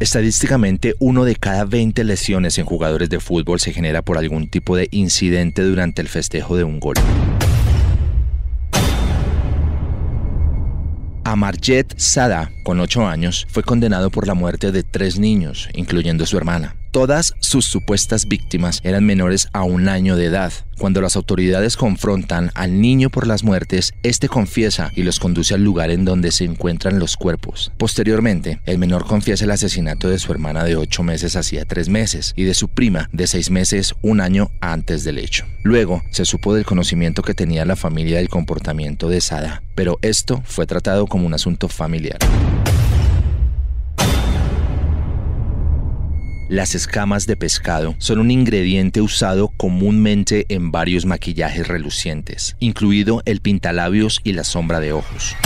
Estadísticamente, uno de cada 20 lesiones en jugadores de fútbol se genera por algún tipo de incidente durante el festejo de un gol. Amarjet Sada, con 8 años, fue condenado por la muerte de tres niños, incluyendo su hermana. Todas sus supuestas víctimas eran menores a un año de edad. Cuando las autoridades confrontan al niño por las muertes, este confiesa y los conduce al lugar en donde se encuentran los cuerpos. Posteriormente, el menor confiesa el asesinato de su hermana de 8 meses hacía 3 meses y de su prima de 6 meses un año antes del hecho. Luego, se supo del conocimiento que tenía la familia del comportamiento de Sada, pero esto fue tratado como un asunto familiar. Las escamas de pescado son un ingrediente usado comúnmente en varios maquillajes relucientes, incluido el pintalabios y la sombra de ojos.